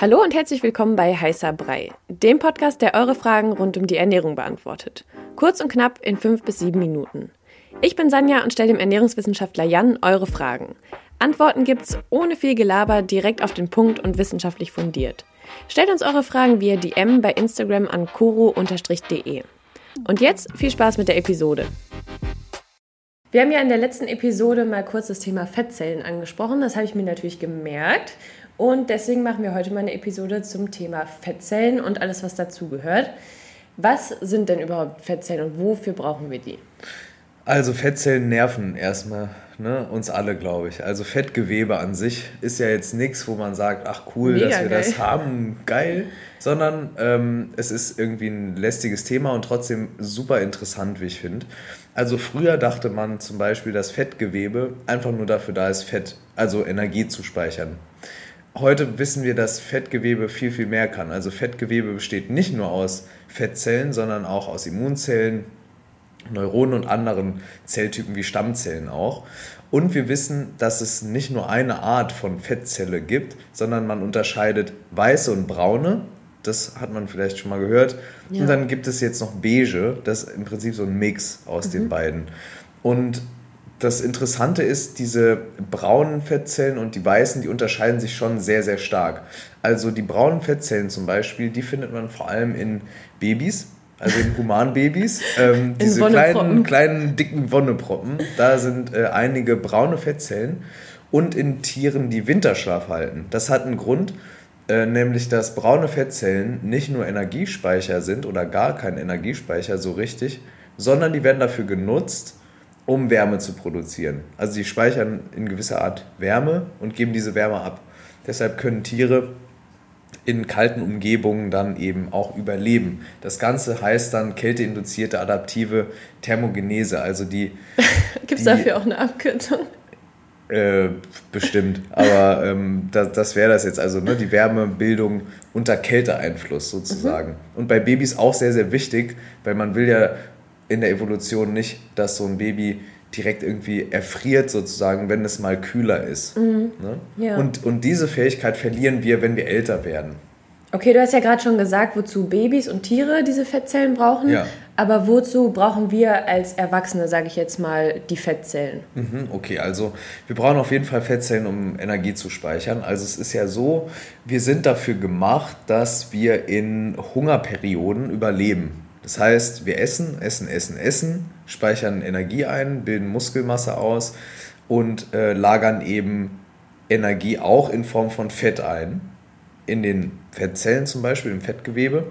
Hallo und herzlich willkommen bei Heißer Brei, dem Podcast, der eure Fragen rund um die Ernährung beantwortet. Kurz und knapp in fünf bis sieben Minuten. Ich bin Sanja und stelle dem Ernährungswissenschaftler Jan eure Fragen. Antworten gibt's ohne viel Gelaber, direkt auf den Punkt und wissenschaftlich fundiert. Stellt uns eure Fragen via DM bei Instagram an koro-de. Und jetzt viel Spaß mit der Episode. Wir haben ja in der letzten Episode mal kurz das Thema Fettzellen angesprochen. Das habe ich mir natürlich gemerkt. Und deswegen machen wir heute mal eine Episode zum Thema Fettzellen und alles, was dazugehört. Was sind denn überhaupt Fettzellen und wofür brauchen wir die? Also Fettzellen nerven erstmal ne, uns alle, glaube ich. Also Fettgewebe an sich ist ja jetzt nichts, wo man sagt, ach cool, Mega dass wir geil. das haben, geil, sondern ähm, es ist irgendwie ein lästiges Thema und trotzdem super interessant, wie ich finde. Also früher dachte man zum Beispiel, dass Fettgewebe einfach nur dafür da ist, Fett, also Energie zu speichern heute wissen wir, dass Fettgewebe viel, viel mehr kann. Also Fettgewebe besteht nicht nur aus Fettzellen, sondern auch aus Immunzellen, Neuronen und anderen Zelltypen wie Stammzellen auch. Und wir wissen, dass es nicht nur eine Art von Fettzelle gibt, sondern man unterscheidet weiße und braune. Das hat man vielleicht schon mal gehört. Ja. Und dann gibt es jetzt noch beige. Das ist im Prinzip so ein Mix aus mhm. den beiden. Und das Interessante ist, diese braunen Fettzellen und die weißen, die unterscheiden sich schon sehr, sehr stark. Also die braunen Fettzellen zum Beispiel, die findet man vor allem in Babys, also in Humanbabys. Ähm, diese kleinen, kleinen, dicken Wonneproppen, da sind äh, einige braune Fettzellen. Und in Tieren, die Winterschlaf halten. Das hat einen Grund, äh, nämlich dass braune Fettzellen nicht nur Energiespeicher sind oder gar kein Energiespeicher so richtig, sondern die werden dafür genutzt, um Wärme zu produzieren. Also sie speichern in gewisser Art Wärme und geben diese Wärme ab. Deshalb können Tiere in kalten Umgebungen dann eben auch überleben. Das Ganze heißt dann kälteinduzierte adaptive Thermogenese. Also die. Gibt es dafür auch eine Abkürzung? Äh, bestimmt. Aber ähm, das, das wäre das jetzt. Also ne, die Wärmebildung unter Kälteeinfluss sozusagen. Mhm. Und bei Babys auch sehr, sehr wichtig, weil man will ja in der Evolution nicht, dass so ein Baby direkt irgendwie erfriert sozusagen, wenn es mal kühler ist. Mhm. Ne? Ja. Und, und diese Fähigkeit verlieren wir, wenn wir älter werden. Okay, du hast ja gerade schon gesagt, wozu Babys und Tiere diese Fettzellen brauchen. Ja. Aber wozu brauchen wir als Erwachsene, sage ich jetzt mal, die Fettzellen? Mhm, okay, also wir brauchen auf jeden Fall Fettzellen, um Energie zu speichern. Also es ist ja so, wir sind dafür gemacht, dass wir in Hungerperioden überleben. Das heißt, wir essen, essen, essen, essen, speichern Energie ein, bilden Muskelmasse aus und äh, lagern eben Energie auch in Form von Fett ein, in den Fettzellen zum Beispiel, im Fettgewebe.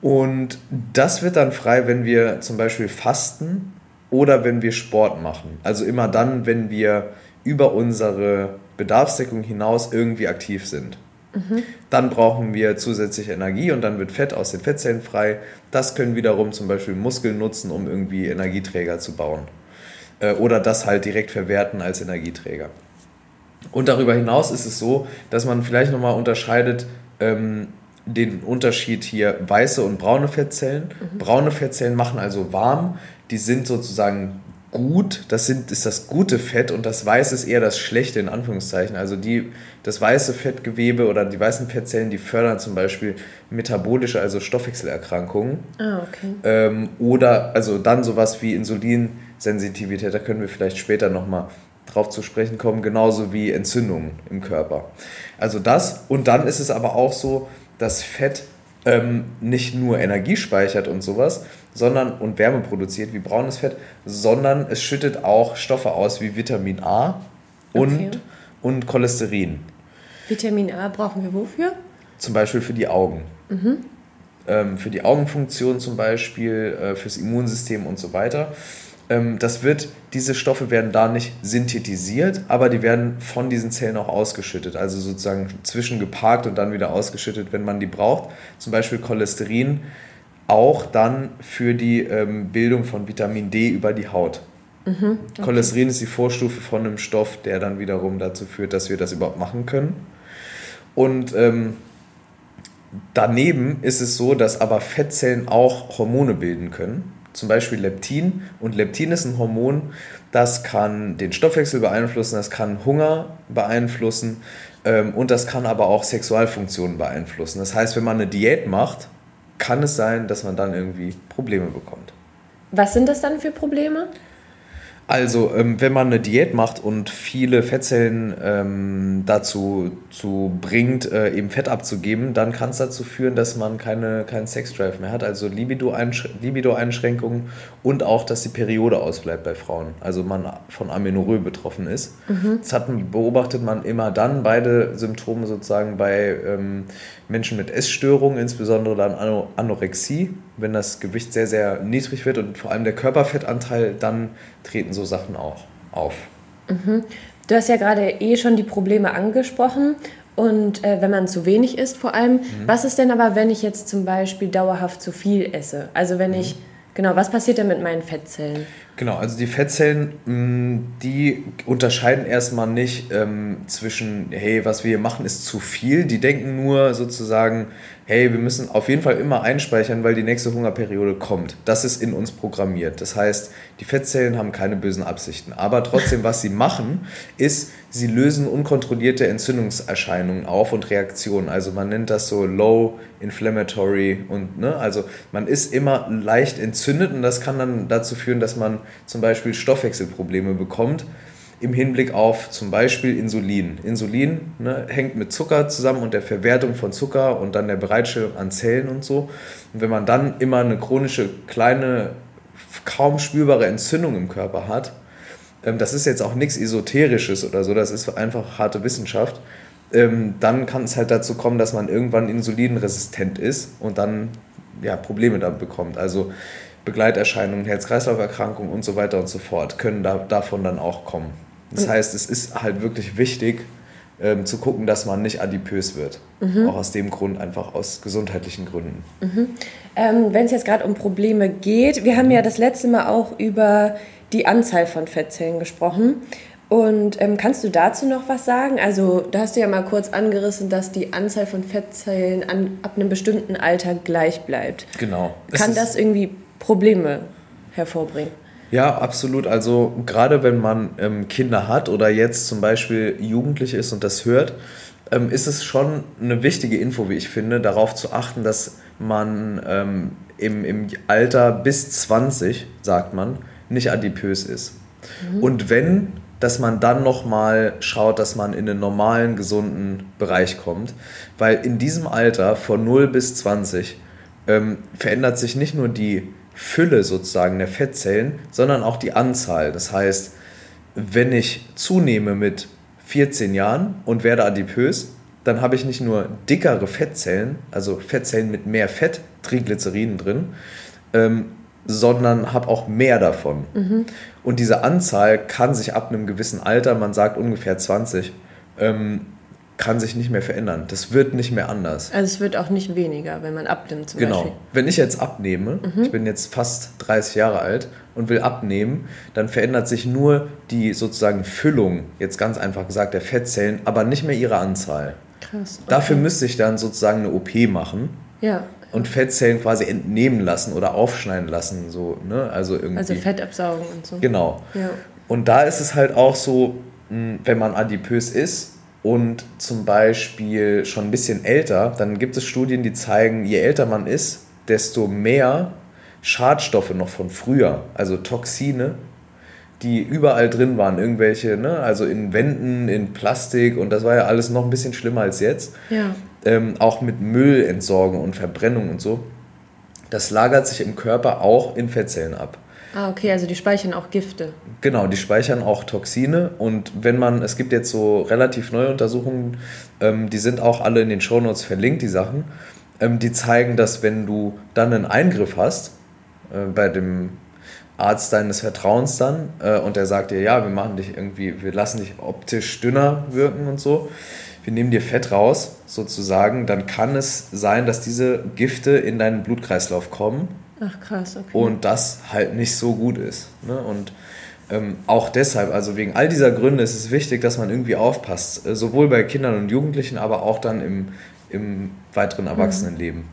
Und das wird dann frei, wenn wir zum Beispiel fasten oder wenn wir Sport machen. Also immer dann, wenn wir über unsere Bedarfsdeckung hinaus irgendwie aktiv sind. Mhm. Dann brauchen wir zusätzliche Energie und dann wird Fett aus den Fettzellen frei. Das können wiederum zum Beispiel Muskeln nutzen, um irgendwie Energieträger zu bauen. Äh, oder das halt direkt verwerten als Energieträger. Und darüber hinaus ist es so, dass man vielleicht nochmal unterscheidet ähm, den Unterschied hier weiße und braune Fettzellen. Mhm. Braune Fettzellen machen also warm, die sind sozusagen gut, das sind, ist das gute Fett und das Weiße ist eher das Schlechte in Anführungszeichen. Also die, das weiße Fettgewebe oder die weißen Fettzellen, die fördern zum Beispiel metabolische, also Stoffwechselerkrankungen. Ah, okay. Ähm, oder also dann sowas wie Insulinsensitivität, da können wir vielleicht später nochmal drauf zu sprechen kommen, genauso wie Entzündungen im Körper. Also das und dann ist es aber auch so, dass Fett ähm, nicht nur Energie speichert und sowas, sondern und Wärme produziert wie braunes Fett, sondern es schüttet auch Stoffe aus wie Vitamin A und, okay. und Cholesterin. Vitamin A brauchen wir wofür? Zum Beispiel für die Augen. Mhm. Ähm, für die Augenfunktion zum Beispiel, äh, fürs Immunsystem und so weiter. Ähm, das wird, diese Stoffe werden da nicht synthetisiert, aber die werden von diesen Zellen auch ausgeschüttet, also sozusagen zwischengeparkt und dann wieder ausgeschüttet, wenn man die braucht. Zum Beispiel Cholesterin auch dann für die ähm, Bildung von Vitamin D über die Haut. Mhm, okay. Cholesterin ist die Vorstufe von einem Stoff, der dann wiederum dazu führt, dass wir das überhaupt machen können. Und ähm, daneben ist es so, dass aber Fettzellen auch Hormone bilden können zum Beispiel Leptin. Und Leptin ist ein Hormon, das kann den Stoffwechsel beeinflussen, das kann Hunger beeinflussen ähm, und das kann aber auch Sexualfunktionen beeinflussen. Das heißt, wenn man eine Diät macht, kann es sein, dass man dann irgendwie Probleme bekommt. Was sind das dann für Probleme? Also, ähm, wenn man eine Diät macht und viele Fettzellen ähm, dazu zu bringt, äh, eben Fett abzugeben, dann kann es dazu führen, dass man keine, keinen Sexdrive mehr hat, also Libido-Einschränkungen und auch, dass die Periode ausbleibt bei Frauen, also man von Amenorrhoe betroffen ist. Mhm. Das hat, beobachtet man immer dann, beide Symptome sozusagen bei ähm, Menschen mit Essstörungen, insbesondere dann Anorexie, wenn das Gewicht sehr, sehr niedrig wird und vor allem der Körperfettanteil, dann treten so Sachen auch auf. Mhm. Du hast ja gerade eh schon die Probleme angesprochen. Und äh, wenn man zu wenig isst vor allem, mhm. was ist denn aber, wenn ich jetzt zum Beispiel dauerhaft zu viel esse? Also wenn mhm. ich, genau, was passiert denn mit meinen Fettzellen? Genau, also die Fettzellen, mm, die unterscheiden erstmal nicht ähm, zwischen, hey, was wir hier machen, ist zu viel. Die denken nur sozusagen, hey, wir müssen auf jeden Fall immer einspeichern, weil die nächste Hungerperiode kommt. Das ist in uns programmiert. Das heißt, die Fettzellen haben keine bösen Absichten. Aber trotzdem, was sie machen, ist, sie lösen unkontrollierte Entzündungserscheinungen auf und Reaktionen. Also man nennt das so low inflammatory und ne, also man ist immer leicht entzündet und das kann dann dazu führen, dass man zum Beispiel Stoffwechselprobleme bekommt im Hinblick auf zum Beispiel Insulin. Insulin ne, hängt mit Zucker zusammen und der Verwertung von Zucker und dann der Bereitstellung an Zellen und so. Und wenn man dann immer eine chronische, kleine, kaum spürbare Entzündung im Körper hat, ähm, das ist jetzt auch nichts Esoterisches oder so, das ist einfach harte Wissenschaft, ähm, dann kann es halt dazu kommen, dass man irgendwann insulinresistent ist und dann ja, Probleme damit bekommt. Also Begleiterscheinungen, Herz-Kreislauf-Erkrankungen und so weiter und so fort können da, davon dann auch kommen. Das heißt, es ist halt wirklich wichtig, ähm, zu gucken, dass man nicht adipös wird. Mhm. Auch aus dem Grund, einfach aus gesundheitlichen Gründen. Mhm. Ähm, Wenn es jetzt gerade um Probleme geht, wir haben ja das letzte Mal auch über die Anzahl von Fettzellen gesprochen. Und ähm, kannst du dazu noch was sagen? Also, da hast du ja mal kurz angerissen, dass die Anzahl von Fettzellen an, ab einem bestimmten Alter gleich bleibt. Genau. Kann das irgendwie Probleme hervorbringen? Ja, absolut. Also gerade wenn man ähm, Kinder hat oder jetzt zum Beispiel jugendlich ist und das hört, ähm, ist es schon eine wichtige Info, wie ich finde, darauf zu achten, dass man ähm, im, im Alter bis 20, sagt man, nicht adipös ist. Mhm. Und wenn, dass man dann nochmal schaut, dass man in einen normalen, gesunden Bereich kommt. Weil in diesem Alter von 0 bis 20 ähm, verändert sich nicht nur die Fülle sozusagen der Fettzellen, sondern auch die Anzahl. Das heißt, wenn ich zunehme mit 14 Jahren und werde adipös, dann habe ich nicht nur dickere Fettzellen, also Fettzellen mit mehr Fett, Triglyceriden drin, ähm, sondern habe auch mehr davon. Mhm. Und diese Anzahl kann sich ab einem gewissen Alter, man sagt ungefähr 20, ähm, kann sich nicht mehr verändern. Das wird nicht mehr anders. Also es wird auch nicht weniger, wenn man abnimmt zum genau. Beispiel. Wenn ich jetzt abnehme, mhm. ich bin jetzt fast 30 Jahre alt und will abnehmen, dann verändert sich nur die sozusagen Füllung, jetzt ganz einfach gesagt, der Fettzellen, aber nicht mehr ihre Anzahl. Krass. Okay. Dafür müsste ich dann sozusagen eine OP machen. Ja. Und Fettzellen quasi entnehmen lassen oder aufschneiden lassen. So, ne? also, irgendwie. also Fett absaugen und so. Genau. Ja. Und da ist es halt auch so, wenn man adipös ist, und zum Beispiel schon ein bisschen älter, dann gibt es Studien, die zeigen, je älter man ist, desto mehr Schadstoffe noch von früher, also Toxine, die überall drin waren, irgendwelche, ne, also in Wänden, in Plastik und das war ja alles noch ein bisschen schlimmer als jetzt. Ja. Ähm, auch mit Müllentsorgung und Verbrennung und so. Das lagert sich im Körper auch in Fettzellen ab. Ah, okay, also die speichern auch Gifte. Genau, die speichern auch Toxine und wenn man, es gibt jetzt so relativ neue Untersuchungen, ähm, die sind auch alle in den Shownotes verlinkt, die Sachen, ähm, die zeigen, dass wenn du dann einen Eingriff hast, äh, bei dem Arzt deines Vertrauens dann, äh, und der sagt dir, ja, wir machen dich irgendwie, wir lassen dich optisch dünner wirken und so, wir nehmen dir Fett raus, sozusagen, dann kann es sein, dass diese Gifte in deinen Blutkreislauf kommen Ach krass, okay. Und das halt nicht so gut ist. Ne? Und ähm, auch deshalb, also wegen all dieser Gründe ist es wichtig, dass man irgendwie aufpasst, äh, sowohl bei Kindern und Jugendlichen, aber auch dann im, im weiteren Erwachsenenleben.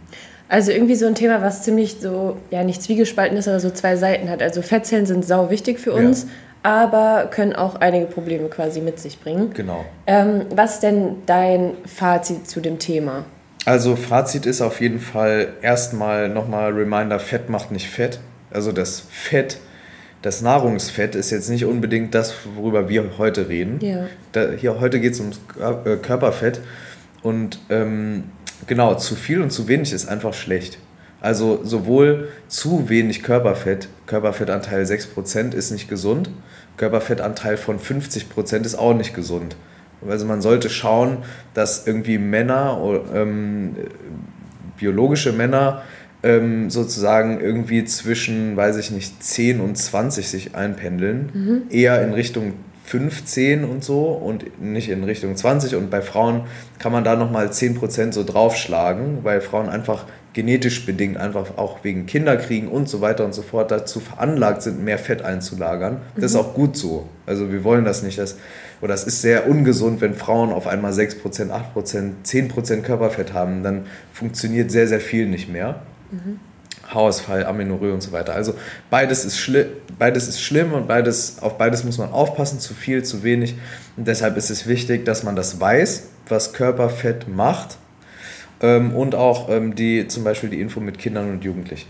Also irgendwie so ein Thema, was ziemlich so, ja nicht zwiegespalten ist, aber so zwei Seiten hat. Also Fettzellen sind sau wichtig für uns, ja. aber können auch einige Probleme quasi mit sich bringen. Genau. Ähm, was ist denn dein Fazit zu dem Thema? Also Fazit ist auf jeden Fall erstmal nochmal Reminder, Fett macht nicht Fett. Also das Fett, das Nahrungsfett ist jetzt nicht unbedingt das, worüber wir heute reden. Ja. Da, hier heute geht es ums äh, Körperfett. Und ähm, genau, zu viel und zu wenig ist einfach schlecht. Also sowohl zu wenig Körperfett, Körperfettanteil 6% ist nicht gesund, Körperfettanteil von 50% ist auch nicht gesund. Also man sollte schauen, dass irgendwie Männer, ähm, biologische Männer, ähm, sozusagen irgendwie zwischen, weiß ich nicht, 10 und 20 sich einpendeln. Mhm. Eher in Richtung 15 und so und nicht in Richtung 20. Und bei Frauen kann man da nochmal 10% so draufschlagen, weil Frauen einfach genetisch bedingt, einfach auch wegen Kinderkriegen und so weiter und so fort dazu veranlagt sind, mehr Fett einzulagern. Das ist mhm. auch gut so. Also wir wollen das nicht, dass, oder es ist sehr ungesund, wenn Frauen auf einmal 6%, 8%, 10% Körperfett haben, dann funktioniert sehr, sehr viel nicht mehr. Mhm. Haarausfall, Amenorrhoe und so weiter. Also beides ist, schli beides ist schlimm und beides, auf beides muss man aufpassen, zu viel, zu wenig. Und deshalb ist es wichtig, dass man das weiß, was Körperfett macht ähm, und auch ähm, die, zum Beispiel die Info mit Kindern und Jugendlichen.